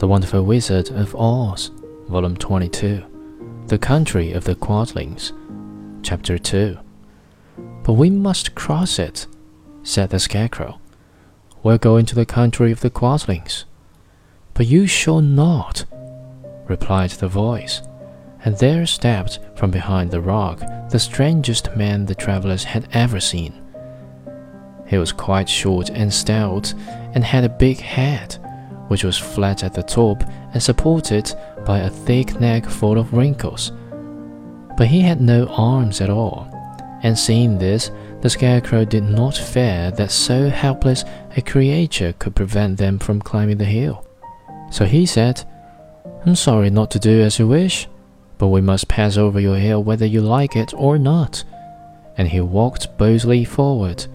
The Wonderful Wizard of Oz, Volume 22, The Country of the Quadlings, Chapter 2. But we must cross it, said the Scarecrow. We're going to the country of the Quadlings. But you shall not, replied the voice, and there stepped from behind the rock the strangest man the travellers had ever seen. He was quite short and stout, and had a big head, which was flat at the top and supported by a thick neck full of wrinkles. But he had no arms at all, and seeing this, the Scarecrow did not fear that so helpless a creature could prevent them from climbing the hill. So he said, I'm sorry not to do as you wish, but we must pass over your hill whether you like it or not. And he walked boldly forward